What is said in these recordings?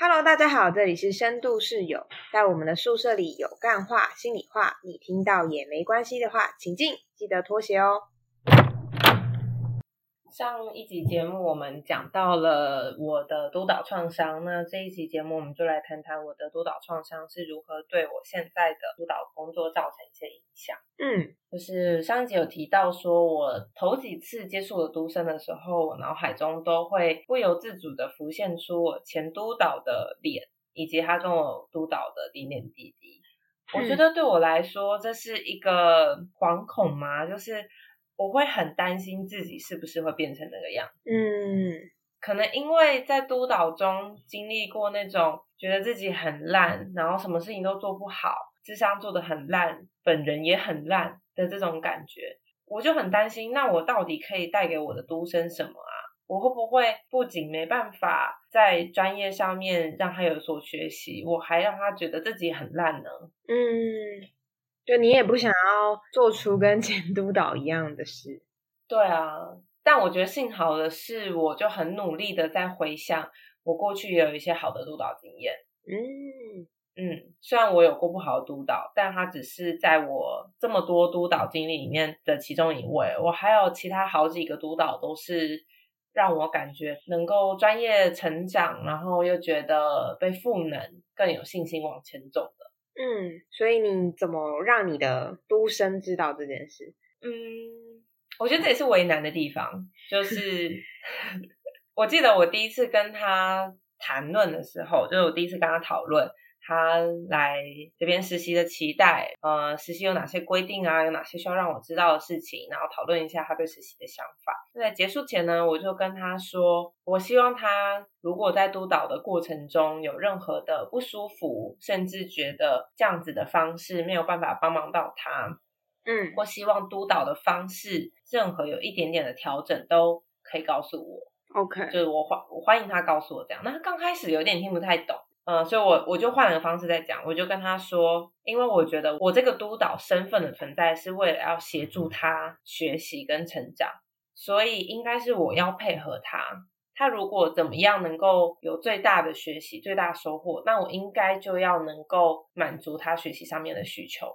Hello，大家好，这里是深度室友，在我们的宿舍里有干话、心里话，你听到也没关系的话，请进，记得脱鞋哦。上一集节目我们讲到了我的督导创伤，那这一集节目我们就来谈谈我的督导创伤是如何对我现在的督导工作造成一些影响。嗯，就是上一集有提到说，我头几次接触了督生的时候，我脑海中都会不由自主的浮现出我前督导的脸，以及他跟我督导的点点滴滴。我觉得对我来说，这是一个惶恐嘛，就是我会很担心自己是不是会变成那个样。嗯，可能因为在督导中经历过那种觉得自己很烂，然后什么事情都做不好，智商做的很烂，本人也很烂的这种感觉，我就很担心，那我到底可以带给我的督生什么啊？我会不会不仅没办法在专业上面让他有所学习，我还让他觉得自己很烂呢？嗯，就你也不想要做出跟前 督导一样的事。对啊，但我觉得幸好的是，我就很努力的在回想我过去也有一些好的督导经验。嗯嗯，虽然我有过不好的督导，但他只是在我这么多督导经历里面的其中一位。我还有其他好几个督导都是让我感觉能够专业成长，然后又觉得被赋能，更有信心往前走的。嗯，所以你怎么让你的都生知道这件事？嗯，我觉得这也是为难的地方，就 是我记得我第一次跟他谈论的时候，就是我第一次跟他讨论他来这边实习的期待，呃，实习有哪些规定啊，有哪些需要让我知道的事情，然后讨论一下他对实习的想法。那在结束前呢，我就跟他说，我希望他如果在督导的过程中有任何的不舒服，甚至觉得这样子的方式没有办法帮忙到他，嗯或希望督导的方式任何有一点点的调整，都可以告诉我。，OK，就是我欢我欢迎他告诉我这样。那他刚开始有点听不太懂，嗯、所以我我就换了个方式在讲，我就跟他说，因为我觉得我这个督导身份的存在是为了要协助他学习跟成长，所以应该是我要配合他。他如果怎么样能够有最大的学习、最大收获，那我应该就要能够满足他学习上面的需求。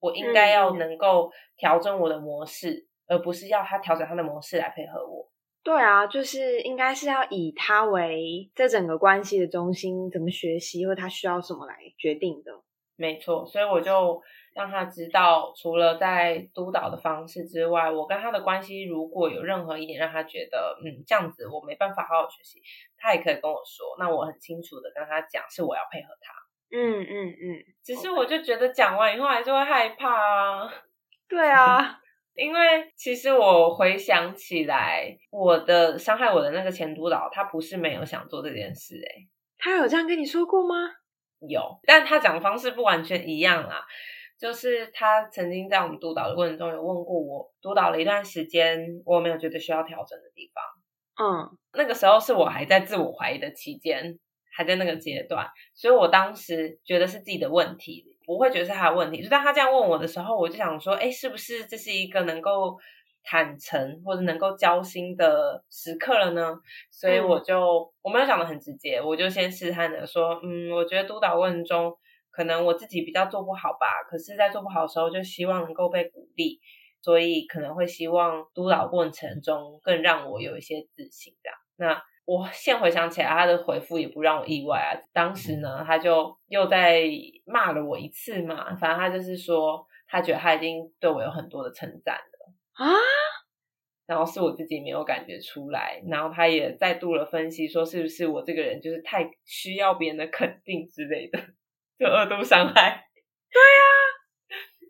我应该要嗯能够调整我的模式，而不是要他调整他的模式来配合我。对啊，就是应该是要以他为这整个关系的中心，怎么学习或他需要什么来决定的。没错，所以我就让他知道，除了在督导的方式之外，我跟他的关系如果有任何一点让他觉得，嗯，这样子我没办法好好学习，他也可以跟我说，那我很清楚的跟他讲，是我要配合他。嗯嗯嗯，只是我就觉得讲完以后还是会害怕啊，对啊，因为其实我回想起来，我的伤害我的那个前督导，他不是没有想做这件事、欸，他有这样跟你说过吗？有，但他讲的方式不完全一样啦。就是他曾经在我们督导的过程中有问过我，督导了一段时间，我有没有觉得需要调整的地方？嗯那个时候是我还在自我怀疑的期间，还在那个阶段，所以我当时觉得是自己的问题，不会觉得是他的问题。就当他这样问我的时候，我就想说，哎，是不是这是一个能够坦诚或者能够交心的时刻了呢？所以我就、我没有讲的很直接，我就先试探的说，嗯，我觉得督导过程中可能我自己比较做不好吧，可是在做不好的时候，就希望能够被鼓励。所以可能会希望督导过程中更让我有一些自信，这样。那我现回想起来，他的回复也不让我意外啊。当时呢，他就又在骂了我一次嘛，反正他就是说，他觉得他已经对我有很多的称赞了，啊，然后是我自己没有感觉出来。然后他也再度了分析说，是不是我这个人就是太需要别人的肯定之类的，就二度伤害。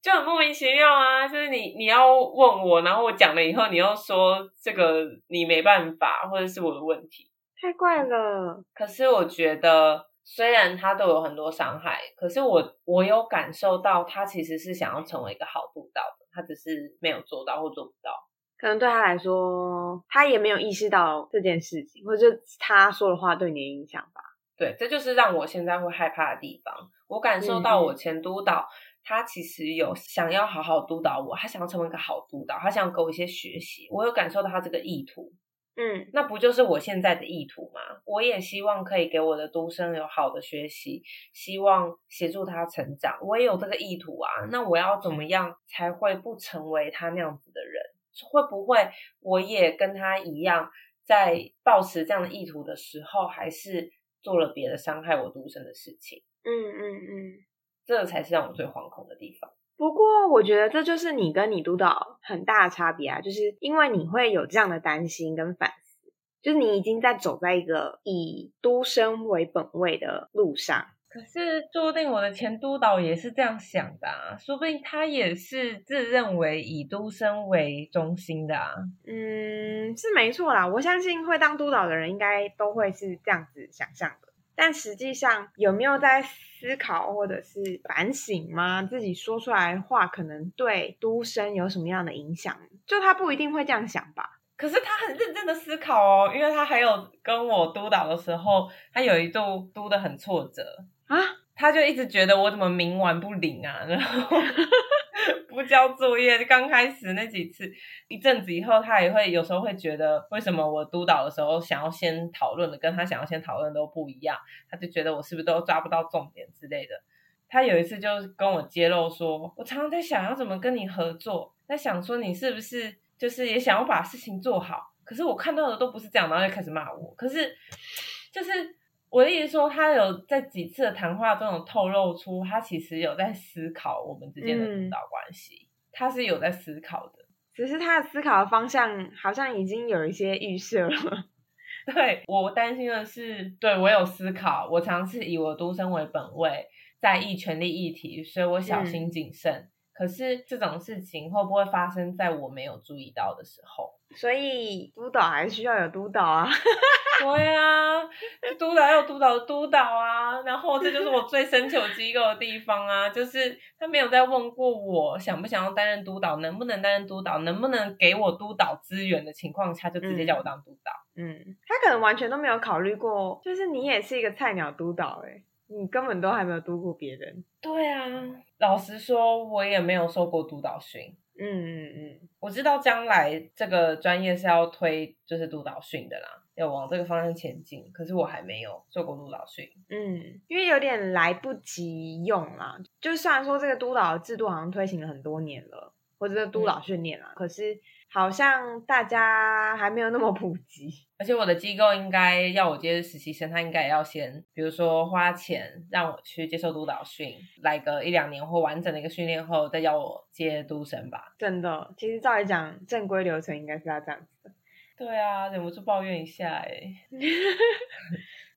就很莫名其妙啊！就是你你要问我，然后我讲了以后，你又说这个你没办法，或者是我的问题。太怪了。可是我觉得，虽然他都有很多伤害，可是我我有感受到他其实是想要成为一个好督导的，他只是没有做到或做不到。可能对他来说，他也没有意识到这件事情，或者他说的话对你的影响吧。对，这就是让我现在会害怕的地方。我感受到我前督导，他其实有想要好好督导我，他想要成为一个好督导，他想要给我一些学习，我有感受到他这个意图。嗯那不就是我现在的意图吗？我也希望可以给我的独生有好的学习，希望协助他成长，我也有这个意图啊。那我要怎么样才会不成为他那样子的人？会不会我也跟他一样，在抱持这样的意图的时候，还是做了别的伤害我独生的事情？嗯嗯嗯。这才是让我最惶恐的地方。不过，我觉得这就是你跟你督导很大的差别啊，就是因为你会有这样的担心跟反思，就是你已经在走在一个以督生为本位的路上。可是，说不定我的前督导也是这样想的啊，说不定他也是自认为以督生为中心的啊。嗯，是没错啦，我相信会当督导的人应该都会是这样子想象的。但实际上有没有在思考或者是反省吗？自己说出来的话可能对都生有什么样的影响？就他不一定会这样想吧。可是他很认真的思考哦，因为他还有跟我督导的时候，他有一度督的很挫折啊，他就一直觉得我怎么冥顽不灵啊，然后 不交作业。刚开始那几次，一阵子以后，他也会有时候会觉得，为什么我督导的时候想要先讨论的，跟他想要先讨论都不一样，他就觉得我是不是都抓不到重点之类的。他有一次就跟我揭露说，我常常在想要怎么跟你合作，在想说你是不是。就是也想要把事情做好，可是我看到的都不是这样，然后就开始骂我。可是，就是我的意思说，他有在几次的谈话中有透露出，他其实有在思考我们之间的督导关系，他是有在思考的，只是他的思考的方向好像已经有一些预设了。对我担心的是，对我有思考，我尝试以我独身为本位，在意权力议题，所以我小心谨慎。可是这种事情会不会发生在我没有注意到的时候？所以督导还是需要有督导啊。对啊，督导要有督导的督导啊。然后这就是我最生气机构的地方啊，就是他没有再问过我想不想要担任督导，能不能担任督导，能不能给我督导资源的情况下，就直接叫我当督导。嗯，他可能完全都没有考虑过，就是你也是一个菜鸟督导哎。你根本都还没有督过别人。对啊，老实说，我也没有受过督导训。嗯嗯嗯，我知道将来这个专业是要推就是督导训的啦，要往这个方向前进。可是我还没有做过督导训。嗯，因为有点来不及用啦。就虽然说这个督导制度好像推行了很多年了，或者是督导训练啦，可是。好像大家还没有那么普及，而且我的机构应该要我接实习生，他应该也要先，比如说花钱让我去接受督导训，来个一两年或完整的一个训练后，再要我接督生吧。真的，其实照理讲，正规流程应该是要这样子的。对啊，忍不住抱怨一下哎。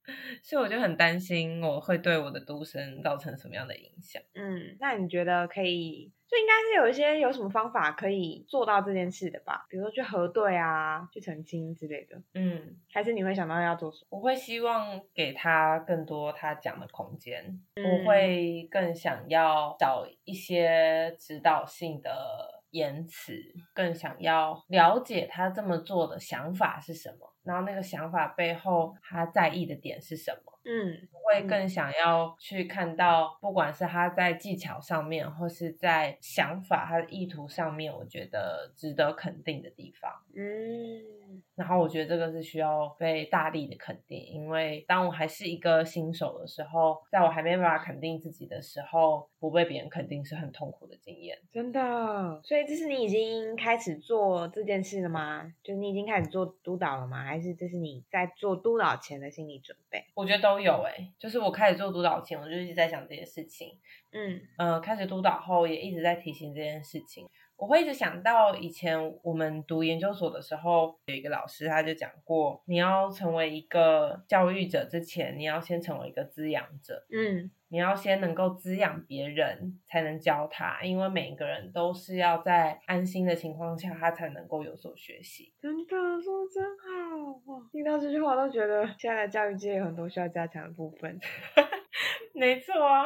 所以我就很担心，我会对我的独生造成什么样的影响？嗯，那你觉得可以？就应该是有一些有什么方法可以做到这件事的吧？比如说去核对啊，去澄清之类的。嗯，还是你会想到要做什么？我会希望给他更多他讲的空间。我会更想要找一些指导性的言辞，更想要了解他这么做的想法是什么。然后那个想法背后，他在意的点是什么？嗯，会更想要去看到，不管是他在技巧上面，或是在想法、他的意图上面，我觉得值得肯定的地方。嗯，然后我觉得这个是需要被大力的肯定，因为当我还是一个新手的时候，在我还没办法肯定自己的时候，不被别人肯定是很痛苦的经验。真的，所以这是你已经开始做这件事了吗？就是你已经开始做督导了吗？还是这是你在做督导前的心理准备？我觉得都有诶，就是我开始做督导前，我就一直在想这些事情。嗯呃，开始督导后也一直在提醒这件事情。我会一直想到以前我们读研究所的时候，有一个老师他就讲过，你要成为一个教育者之前，你要先成为一个滋养者。嗯，你要先能够滋养别人，才能教他，因为每一个人都是要在安心的情况下，他才能够有所学习。真的说真好，听到这句话都觉得现在的教育界有很多需要加强的部分。没错啊。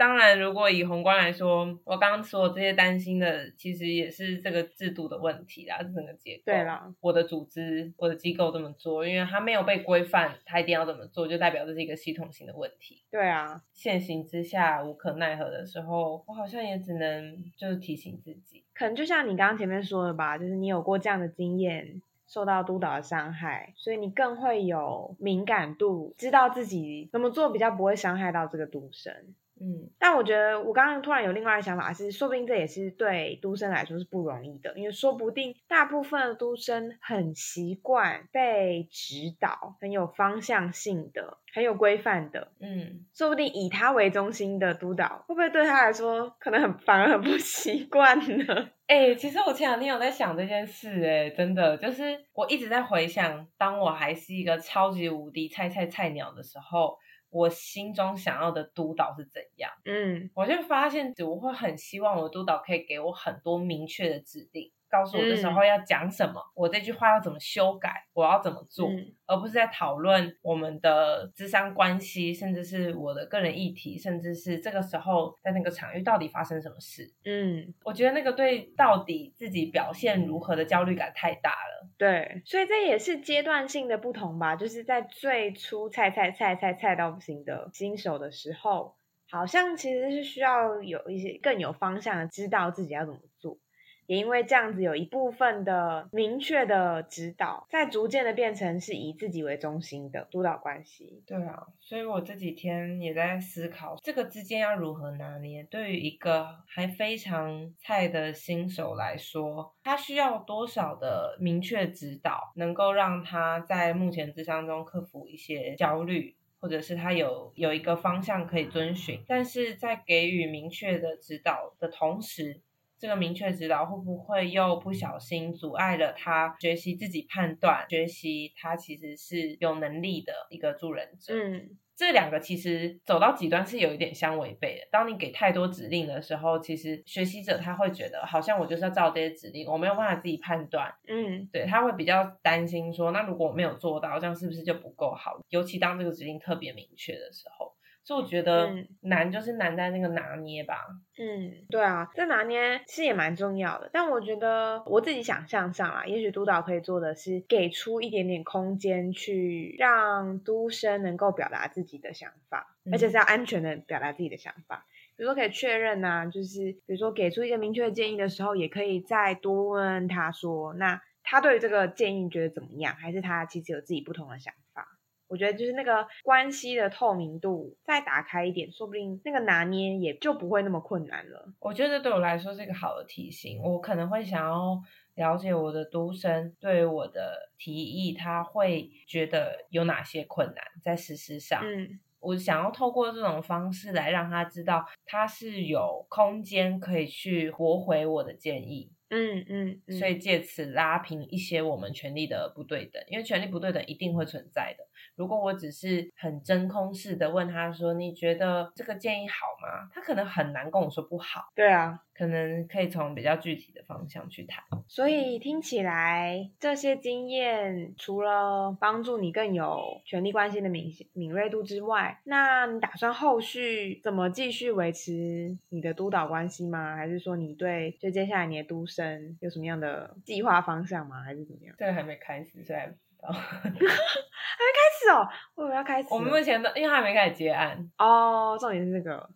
当然，如果以宏观来说，我刚刚说的这些担心的，其实也是这个制度的问题啦，整个结构。对啦，我的组织、我的机构这么做，因为它没有被规范，它一定要这么做，就代表这是一个系统性的问题。对啊，现行之下无可奈何的时候，我好像也只能就是提醒自己，可能就像你刚刚前面说的吧，就是你有过这样的经验。受到督导的伤害，所以你更会有敏感度，知道自己怎么做比较不会伤害到这个独生。嗯，但我觉得我刚刚突然有另外的想法是，说不定这也是对都生来说是不容易的，因为说不定大部分的都生很习惯被指导，很有方向性的，很有规范的，嗯，说不定以他为中心的督导，会不会对他来说可能很反而很不习惯呢？哎、其实我前两天有在想这件事、哎，真的就是我一直在回想，当我还是一个超级无敌菜菜菜鸟的时候，我心中想要的督导是怎样。嗯我就发现，我会很希望我的督导可以给我很多明确的指令，告诉我的时候要讲什么，我这句话要怎么修改，我要怎么做，嗯而不是在讨论我们的智商关系，甚至是我的个人议题，甚至是这个时候在那个场域到底发生什么事。嗯，我觉得那个对到底自己表现如何的焦虑感太大了。对，所以这也是阶段性的不同吧，就是在最初菜菜菜菜菜到不行的新手的时候，好像其实是需要有一些更有方向的，知道自己要怎么做。也因为这样子有一部分的明确的指导，在逐渐的变成是以自己为中心的督导关系。对啊，所以我这几天也在思考这个之间要如何拿捏。对于一个还非常菜的新手来说，他需要多少的明确指导，能够让他在目前智商中克服一些焦虑。或者是他有有一个方向可以遵循，但是在给予明确的指导的同时，这个明确指导会不会又不小心阻碍了他学习自己判断，学习他其实是有能力的一个助人者？嗯，这两个其实走到极端是有一点相违背的。当你给太多指令的时候，其实学习者他会觉得好像我就是要照这些指令，我没有办法自己判断，嗯，对他会比较担心说，那如果我没有做到，这样是不是就不够好？尤其当这个指令特别明确的时候，所以我觉得嗯难就是难在那个拿捏吧。嗯，对啊，这拿捏其实也蛮重要的。但我觉得我自己想象上啊，也许督导可以做的是给出一点点空间，去让督生能够表达自己的想法，而且是要安全的表达自己的想法。比如说可以确认呐、就是比如说给出一个明确的建议的时候，也可以再多问问他说，那他对于这个建议觉得怎么样？还是他其实有自己不同的想法？我觉得就是那个关系的透明度再打开一点，说不定那个拿捏也就不会那么困难了。我觉得对我来说是一个好的提醒，我可能会想要了解我的读生对我的提议，他会觉得有哪些困难在实施上。嗯我想要透过这种方式来让他知道，他是有空间可以去驳回我的建议，嗯嗯嗯，所以借此拉平一些我们权利的不对等，因为权利不对等一定会存在的。如果我只是很真空式的问他说：“你觉得这个建议好吗？”他可能很难跟我说不好，对啊，可能可以从比较具体的方向去谈。所以听起来这些经验除了帮助你更有权力关系的敏敏锐度之外，那你打算后续怎么继续维持你的督导关系吗？还是说你对就接下来你的督生有什么样的计划方向吗？还是怎么样？这个还没开始，所以 还不知道。开始哦，我以为要开始。我们目前都因为还没开始接案，哦，重点是这个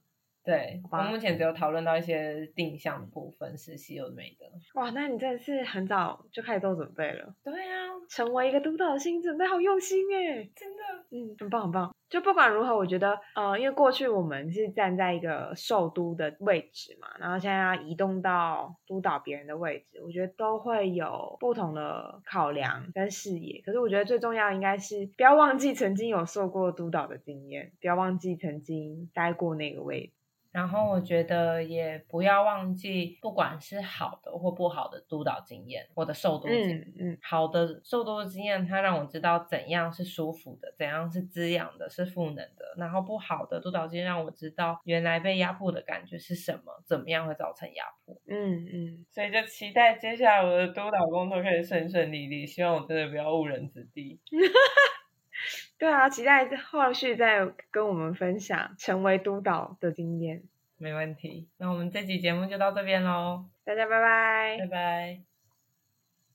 对我们目前只有讨论到一些定向的部分，实习有的没的。哇，那你真的是很早就开始做准备了，对啊，成为一个督导的心准备好用心哎。真的。嗯，很棒很棒。就不管如何，我觉得，呃，因为过去我们是站在一个受督的位置嘛，然后现在要移动到督导别人的位置，我觉得都会有不同的考量跟视野。可是我觉得最重要应该是不要忘记曾经有受过督导的经验，不要忘记曾经待过那个位置。然后我觉得也不要忘记，不管是好的或不好的督导经验，我的受督经验。嗯嗯好的受督的经验，它让我知道怎样是舒服的，怎样是滋养的，是赋能的。然后不好的督导经验让我知道，原来被压迫的感觉是什么，怎么样会造成压迫。嗯嗯，所以就期待接下来我的督导工作可以顺顺利利，希望我真的不要误人子弟。对啊，期待后续再跟我们分享成为督导的经验。没问题，那我们这期节目就到这边喽，大家拜拜拜。拜。